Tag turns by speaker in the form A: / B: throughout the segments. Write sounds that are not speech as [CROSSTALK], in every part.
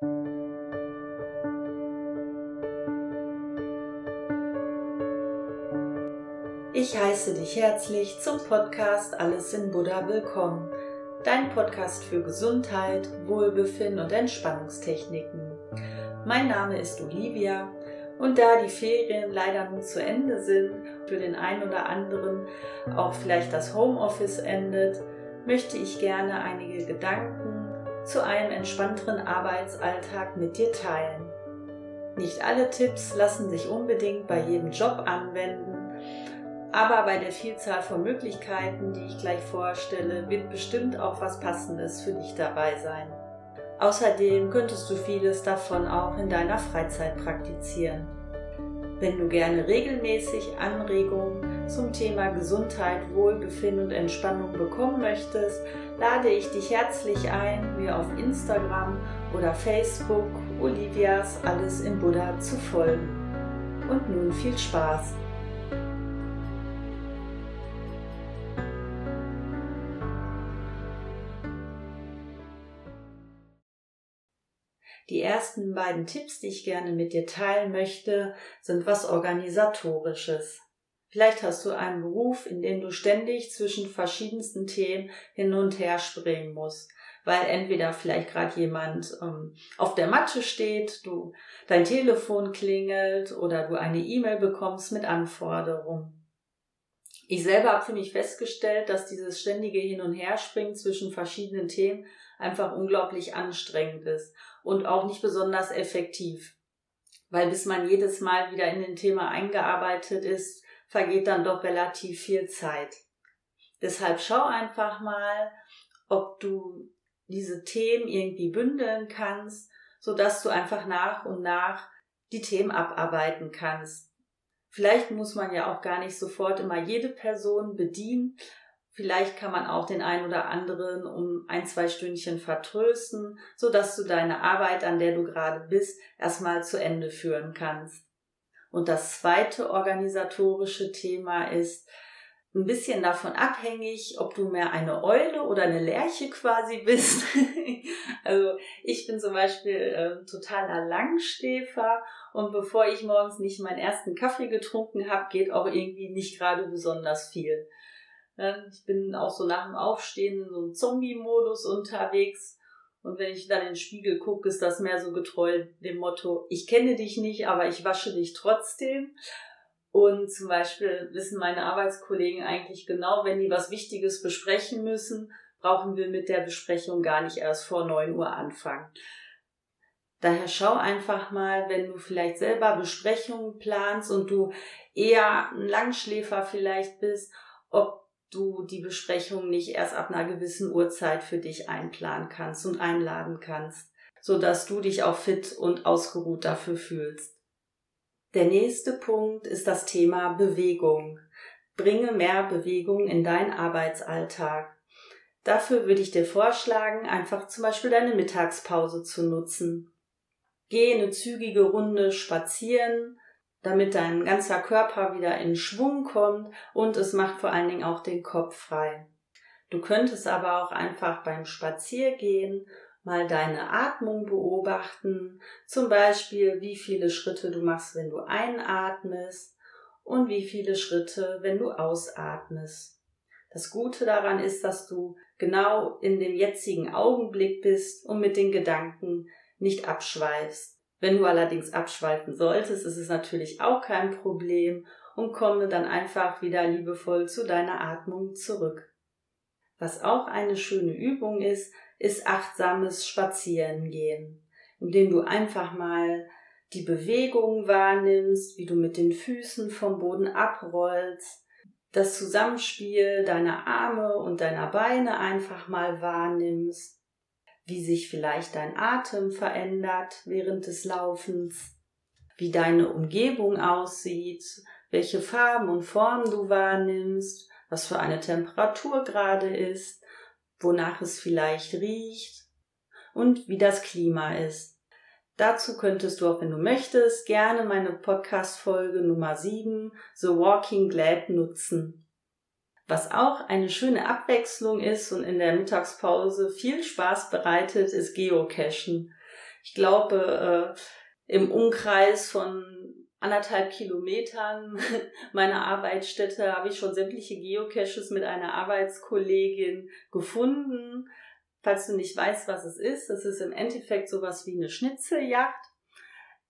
A: Ich heiße dich herzlich zum Podcast Alles in Buddha willkommen. Dein Podcast für Gesundheit, Wohlbefinden und Entspannungstechniken. Mein Name ist Olivia und da die Ferien leider nun zu Ende sind, für den einen oder anderen auch vielleicht das Homeoffice endet, möchte ich gerne einige Gedanken zu einem entspannteren Arbeitsalltag mit dir teilen. Nicht alle Tipps lassen sich unbedingt bei jedem Job anwenden aber bei der Vielzahl von Möglichkeiten, die ich gleich vorstelle, wird bestimmt auch was Passendes für dich dabei sein. Außerdem könntest du vieles davon auch in deiner Freizeit praktizieren. Wenn du gerne regelmäßig Anregungen zum Thema Gesundheit, Wohlbefinden und Entspannung bekommen möchtest, lade ich dich herzlich ein, mir auf Instagram oder Facebook Olivias Alles im Buddha zu folgen. Und nun viel Spaß! Die ersten beiden Tipps, die ich gerne mit dir teilen möchte, sind was organisatorisches. Vielleicht hast du einen Beruf, in dem du ständig zwischen verschiedensten Themen hin und her springen musst, weil entweder vielleicht gerade jemand ähm, auf der Matte steht, du dein Telefon klingelt oder du eine E-Mail bekommst mit Anforderungen. Ich selber habe für mich festgestellt, dass dieses ständige Hin- und Herspringen zwischen verschiedenen Themen einfach unglaublich anstrengend ist und auch nicht besonders effektiv. Weil bis man jedes Mal wieder in den Thema eingearbeitet ist, vergeht dann doch relativ viel Zeit. Deshalb schau einfach mal, ob du diese Themen irgendwie bündeln kannst, so dass du einfach nach und nach die Themen abarbeiten kannst. Vielleicht muss man ja auch gar nicht sofort immer jede Person bedienen, Vielleicht kann man auch den einen oder anderen um ein, zwei Stündchen vertrösten, so dass du deine Arbeit, an der du gerade bist, erstmal zu Ende führen kannst. Und das zweite organisatorische Thema ist ein bisschen davon abhängig, ob du mehr eine Eule oder eine Lerche quasi bist. [LAUGHS] also ich bin zum Beispiel äh, totaler Langstäfer und bevor ich morgens nicht meinen ersten Kaffee getrunken habe, geht auch irgendwie nicht gerade besonders viel. Ich bin auch so nach dem Aufstehen in so einem Zombie-Modus unterwegs. Und wenn ich dann in den Spiegel gucke, ist das mehr so getreu dem Motto, ich kenne dich nicht, aber ich wasche dich trotzdem. Und zum Beispiel wissen meine Arbeitskollegen eigentlich genau, wenn die was Wichtiges besprechen müssen, brauchen wir mit der Besprechung gar nicht erst vor neun Uhr anfangen. Daher schau einfach mal, wenn du vielleicht selber Besprechungen planst und du eher ein Langschläfer vielleicht bist, ob du die Besprechung nicht erst ab einer gewissen Uhrzeit für dich einplanen kannst und einladen kannst, so dass du dich auch fit und ausgeruht dafür fühlst. Der nächste Punkt ist das Thema Bewegung. Bringe mehr Bewegung in deinen Arbeitsalltag. Dafür würde ich dir vorschlagen, einfach zum Beispiel deine Mittagspause zu nutzen. Geh eine zügige Runde spazieren, damit dein ganzer Körper wieder in Schwung kommt und es macht vor allen Dingen auch den Kopf frei. Du könntest aber auch einfach beim Spaziergehen mal deine Atmung beobachten, zum Beispiel wie viele Schritte du machst, wenn du einatmest und wie viele Schritte, wenn du ausatmest. Das Gute daran ist, dass du genau in dem jetzigen Augenblick bist und mit den Gedanken nicht abschweifst. Wenn du allerdings abschweifen solltest, ist es natürlich auch kein Problem und komme dann einfach wieder liebevoll zu deiner Atmung zurück. Was auch eine schöne Übung ist, ist achtsames Spazierengehen, indem du einfach mal die Bewegung wahrnimmst, wie du mit den Füßen vom Boden abrollst, das Zusammenspiel deiner Arme und deiner Beine einfach mal wahrnimmst wie sich vielleicht dein Atem verändert während des Laufens, wie deine Umgebung aussieht, welche Farben und Formen du wahrnimmst, was für eine Temperatur gerade ist, wonach es vielleicht riecht und wie das Klima ist. Dazu könntest du auch, wenn du möchtest, gerne meine Podcast-Folge Nummer 7, The Walking Glad, nutzen. Was auch eine schöne Abwechslung ist und in der Mittagspause viel Spaß bereitet, ist Geocachen. Ich glaube, äh, im Umkreis von anderthalb Kilometern [LAUGHS] meiner Arbeitsstätte habe ich schon sämtliche Geocaches mit einer Arbeitskollegin gefunden. Falls du nicht weißt, was es ist, es ist im Endeffekt sowas wie eine Schnitzeljagd.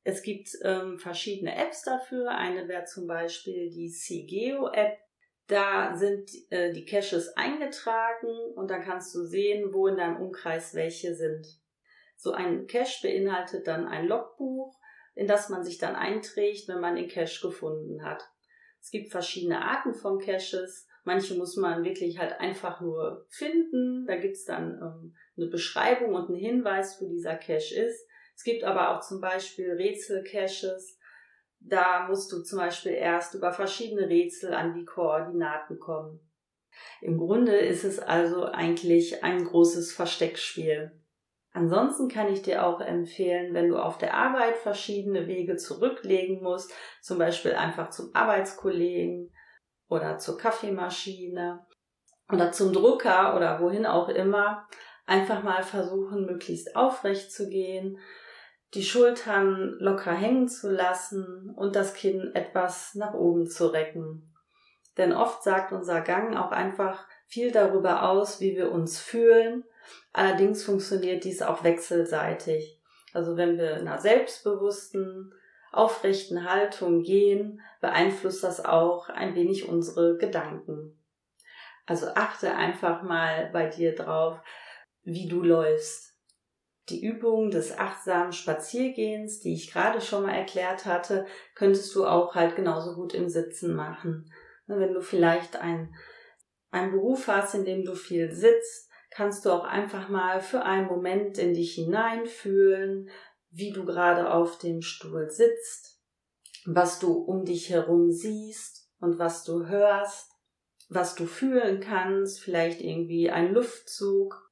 A: Es gibt ähm, verschiedene Apps dafür. Eine wäre zum Beispiel die CGeo-App. Da sind äh, die Caches eingetragen und dann kannst du sehen, wo in deinem Umkreis welche sind. So ein Cache beinhaltet dann ein Logbuch, in das man sich dann einträgt, wenn man den Cache gefunden hat. Es gibt verschiedene Arten von Caches. Manche muss man wirklich halt einfach nur finden. Da gibt's dann ähm, eine Beschreibung und einen Hinweis, wo dieser Cache ist. Es gibt aber auch zum Beispiel Rätsel-Caches. Da musst du zum Beispiel erst über verschiedene Rätsel an die Koordinaten kommen. Im Grunde ist es also eigentlich ein großes Versteckspiel. Ansonsten kann ich dir auch empfehlen, wenn du auf der Arbeit verschiedene Wege zurücklegen musst, zum Beispiel einfach zum Arbeitskollegen oder zur Kaffeemaschine oder zum Drucker oder wohin auch immer, einfach mal versuchen, möglichst aufrecht zu gehen, die Schultern locker hängen zu lassen und das Kinn etwas nach oben zu recken. Denn oft sagt unser Gang auch einfach viel darüber aus, wie wir uns fühlen. Allerdings funktioniert dies auch wechselseitig. Also wenn wir in einer selbstbewussten, aufrechten Haltung gehen, beeinflusst das auch ein wenig unsere Gedanken. Also achte einfach mal bei dir drauf, wie du läufst die Übung des achtsamen Spaziergehens, die ich gerade schon mal erklärt hatte, könntest du auch halt genauso gut im Sitzen machen. Ne, wenn du vielleicht ein, einen Beruf hast, in dem du viel sitzt, kannst du auch einfach mal für einen Moment in dich hineinfühlen, wie du gerade auf dem Stuhl sitzt, was du um dich herum siehst und was du hörst, was du fühlen kannst, vielleicht irgendwie ein Luftzug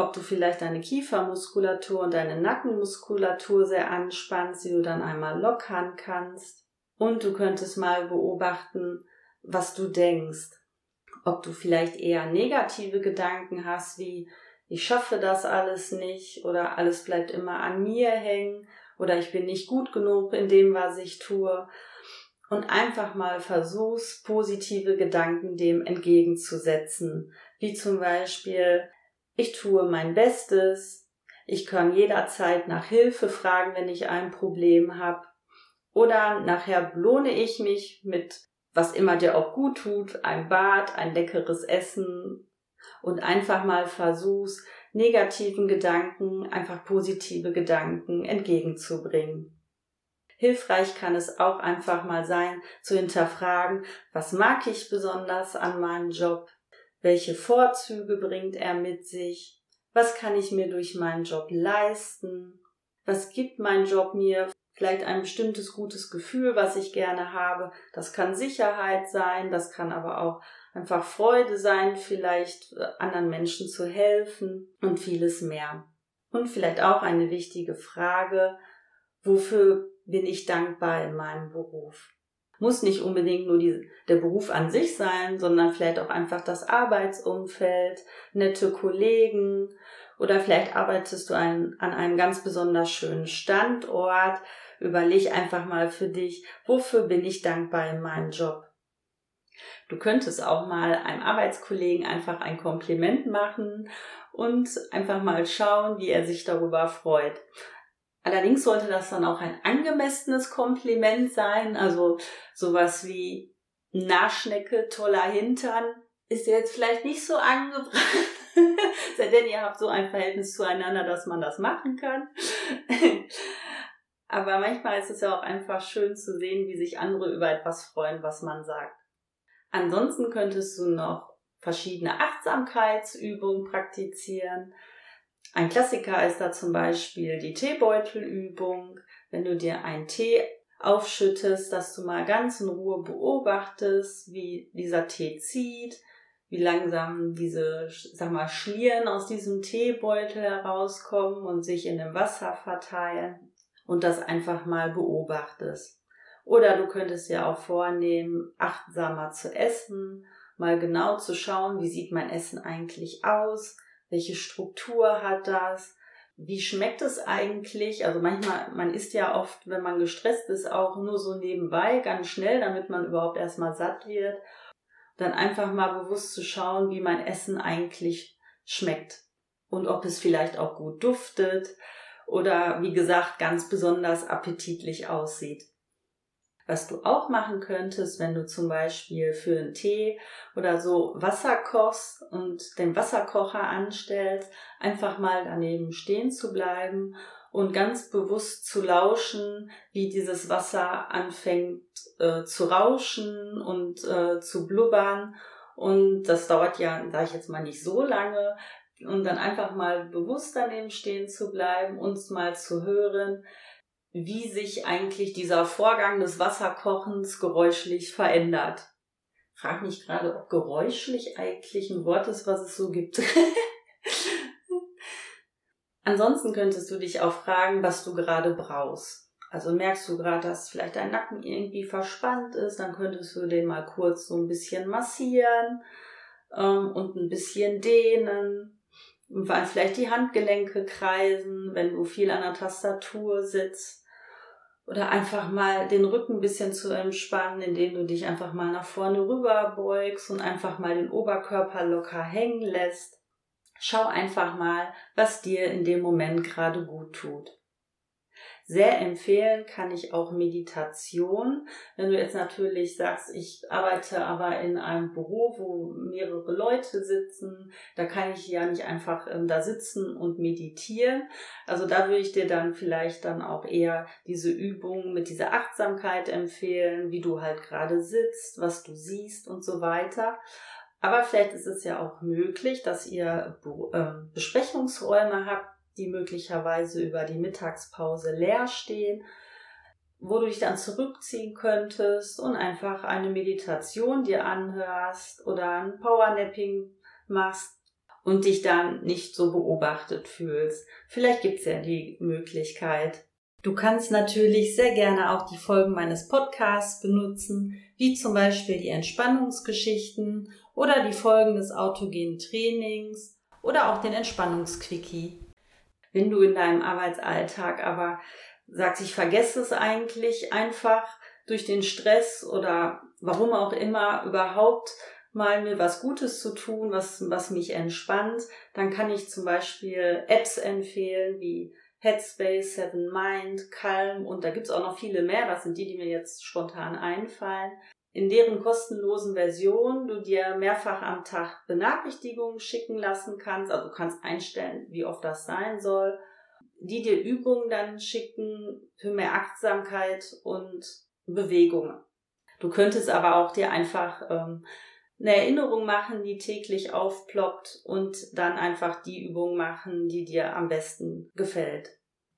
A: ob du vielleicht deine Kiefermuskulatur und deine Nackenmuskulatur sehr anspannst, die du dann einmal lockern kannst. Und du könntest mal beobachten, was du denkst. Ob du vielleicht eher negative Gedanken hast, wie ich schaffe das alles nicht oder alles bleibt immer an mir hängen oder ich bin nicht gut genug in dem, was ich tue. Und einfach mal versuchst, positive Gedanken dem entgegenzusetzen. Wie zum Beispiel, ich tue mein Bestes. Ich kann jederzeit nach Hilfe fragen, wenn ich ein Problem habe. Oder nachher belohne ich mich mit was immer dir auch gut tut, ein Bad, ein leckeres Essen und einfach mal versuchst, negativen Gedanken einfach positive Gedanken entgegenzubringen. Hilfreich kann es auch einfach mal sein, zu hinterfragen, was mag ich besonders an meinem Job? Welche Vorzüge bringt er mit sich? Was kann ich mir durch meinen Job leisten? Was gibt mein Job mir? Vielleicht ein bestimmtes gutes Gefühl, was ich gerne habe. Das kann Sicherheit sein, das kann aber auch einfach Freude sein, vielleicht äh, anderen Menschen zu helfen und vieles mehr. Und vielleicht auch eine wichtige Frage, wofür bin ich dankbar in meinem Beruf? Muss nicht unbedingt nur die, der Beruf an sich sein, sondern vielleicht auch einfach das Arbeitsumfeld, nette Kollegen oder vielleicht arbeitest du ein, an einem ganz besonders schönen Standort. Überleg einfach mal für dich, wofür bin ich dankbar in meinem Job? Du könntest auch mal einem Arbeitskollegen einfach ein Kompliment machen und einfach mal schauen, wie er sich darüber freut. Allerdings sollte das dann auch ein angemessenes Kompliment sein, also sowas wie Naschnecke, toller Hintern, ist jetzt vielleicht nicht so angebracht. [LAUGHS] Sei denn, ihr habt so ein Verhältnis zueinander, dass man das machen kann. [LAUGHS] Aber manchmal ist es ja auch einfach schön zu sehen, wie sich andere über etwas freuen, was man sagt. Ansonsten könntest du noch verschiedene Achtsamkeitsübungen praktizieren. Ein Klassiker ist da zum Beispiel die Teebeutelübung. Wenn du dir einen Tee aufschüttest, dass du mal ganz in Ruhe beobachtest, wie dieser Tee zieht, wie langsam diese, sag mal, Schlieren aus diesem Teebeutel herauskommen und sich in dem Wasser verteilen und das einfach mal beobachtest. Oder du könntest ja auch vornehmen, achtsamer zu essen, mal genau zu schauen, wie sieht mein Essen eigentlich aus, welche Struktur hat das? wie schmeckt es eigentlich? Also manchmal, man isst ja oft, wenn man gestresst ist, auch nur so nebenbei, ganz schnell, damit man überhaupt erstmal satt wird. Dann einfach mal bewusst zu schauen, wie mein Essen eigentlich schmeckt und ob es vielleicht auch gut duftet oder wie gesagt ganz besonders appetitlich aussieht. Was du auch machen könntest, wenn du zum Beispiel für einen Tee oder so Wasser kochst und den Wasserkocher anstellst, einfach mal daneben stehen zu bleiben und ganz bewusst zu lauschen, wie dieses Wasser anfängt äh, zu rauschen und äh, zu blubbern. Und das dauert ja, sage ich jetzt mal, nicht so lange. Und dann einfach mal bewusst daneben stehen zu bleiben, uns mal zu hören, wie sich eigentlich dieser Vorgang des Wasserkochens geräuschlich verändert. Frag mich gerade, ob geräuschlich eigentlich ein Wort ist, was es so gibt. [LAUGHS] Ansonsten könntest du dich auch fragen, was du gerade brauchst. Also merkst du gerade, dass vielleicht dein Nacken irgendwie verspannt ist, dann könntest du den mal kurz so ein bisschen massieren ähm, und ein bisschen dehnen. Und vielleicht die Handgelenke kreisen, wenn du viel an der Tastatur sitzt. Oder einfach mal den Rücken ein bisschen zu entspannen, indem du dich einfach mal nach vorne rüber beugst und einfach mal den Oberkörper locker hängen lässt. Schau einfach mal, was dir in dem Moment gerade gut tut. Sehr empfehlen kann ich auch Meditation. Wenn du jetzt natürlich sagst, ich arbeite aber in einem Büro, wo mehrere Leute sitzen, da kann ich ja nicht einfach ähm, da sitzen und meditieren. Also da würde ich dir dann vielleicht dann auch eher diese Übung mit dieser Achtsamkeit empfehlen, wie du halt gerade sitzt, was du siehst und so weiter. Aber vielleicht ist es ja auch möglich, dass ihr ähm, Besprechungsräume habt, die möglicherweise über die Mittagspause leer stehen, wo du dich dann zurückziehen könntest und einfach eine Meditation dir anhörst oder ein Powernapping machst und dich dann nicht so beobachtet fühlst. Vielleicht gibt es ja die Möglichkeit. Du kannst natürlich sehr gerne auch die Folgen meines Podcasts benutzen, wie zum Beispiel die Entspannungsgeschichten oder die Folgen des autogenen Trainings oder auch den Entspannungsquickie. Wenn du in deinem Arbeitsalltag aber sagst, ich vergesse es eigentlich einfach durch den Stress oder warum auch immer überhaupt mal mir was Gutes zu tun, was, was mich entspannt, dann kann ich zum Beispiel Apps empfehlen wie Headspace, Seven Mind, Calm und da gibt's auch noch viele mehr. Das sind die, die mir jetzt spontan einfallen in deren kostenlosen Version du dir mehrfach am Tag Benachrichtigungen schicken lassen kannst. Also du kannst einstellen, wie oft das sein soll. Die dir Übungen dann schicken für mehr Achtsamkeit und Bewegung. Du könntest aber auch dir einfach ähm, eine Erinnerung machen, die täglich aufploppt und dann einfach die Übung machen, die dir am besten gefällt.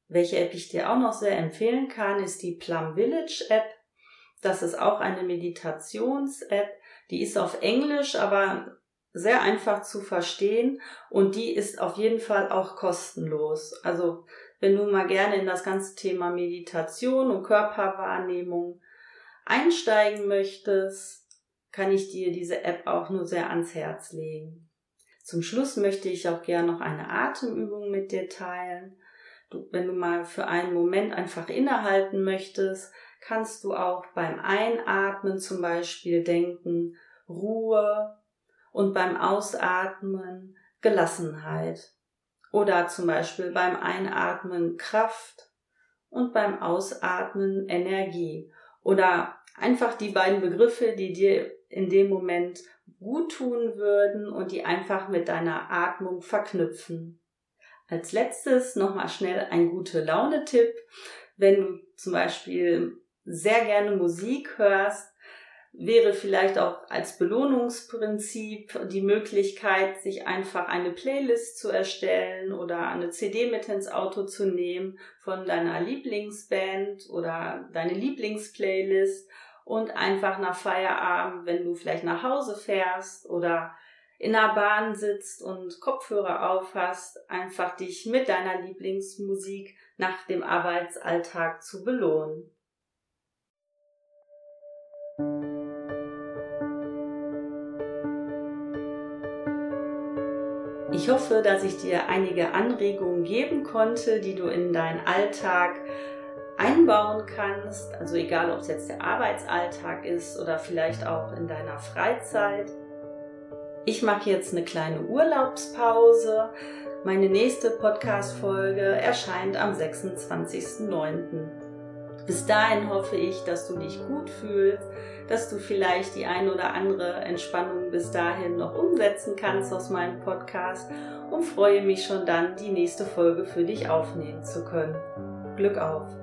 A: Welche App ich dir auch noch sehr empfehlen kann, ist die Plum Village App. Das ist auch eine Meditations-App. Die ist auf Englisch, aber sehr einfach zu verstehen und die ist auf jeden Fall auch kostenlos. Also wenn du mal gerne in das ganze Thema Meditation und Körperwahrnehmung einsteigen möchtest, kann ich dir diese App auch nur sehr ans Herz legen. Zum Schluss möchte ich auch gerne noch eine Atemübung mit dir teilen. Du, wenn du mal für einen Moment einfach innehalten möchtest, kannst du auch beim Einatmen zum Beispiel denken Ruhe und beim Ausatmen Gelassenheit. Oder zum Beispiel beim Einatmen Kraft und beim Ausatmen Energie. Oder einfach die beiden Begriffe, die dir in dem Moment gut tun würden und die einfach mit deiner Atmung verknüpfen. Als letztes nochmal schnell ein gute Laune-Tipp. Wenn du zum Beispiel sehr gerne Musik hörst, wäre vielleicht auch als Belohnungsprinzip die Möglichkeit, sich einfach eine Playlist zu erstellen oder eine CD mit ins Auto zu nehmen von deiner Lieblingsband oder deine Lieblingsplaylist und einfach nach Feierabend, wenn du vielleicht nach Hause fährst oder in der Bahn sitzt und Kopfhörer auf hast, einfach dich mit deiner Lieblingsmusik nach dem Arbeitsalltag zu belohnen. Ich hoffe, dass ich dir einige Anregungen geben konnte, die du in deinen Alltag einbauen kannst. Also egal, ob es jetzt der Arbeitsalltag ist oder vielleicht auch in deiner Freizeit. Ich mache jetzt eine kleine Urlaubspause. Meine nächste Podcast-Folge erscheint am 26.09. Bis dahin hoffe ich, dass du dich gut fühlst, dass du vielleicht die ein oder andere Entspannung bis dahin noch umsetzen kannst aus meinem Podcast und freue mich schon dann, die nächste Folge für dich aufnehmen zu können. Glück auf!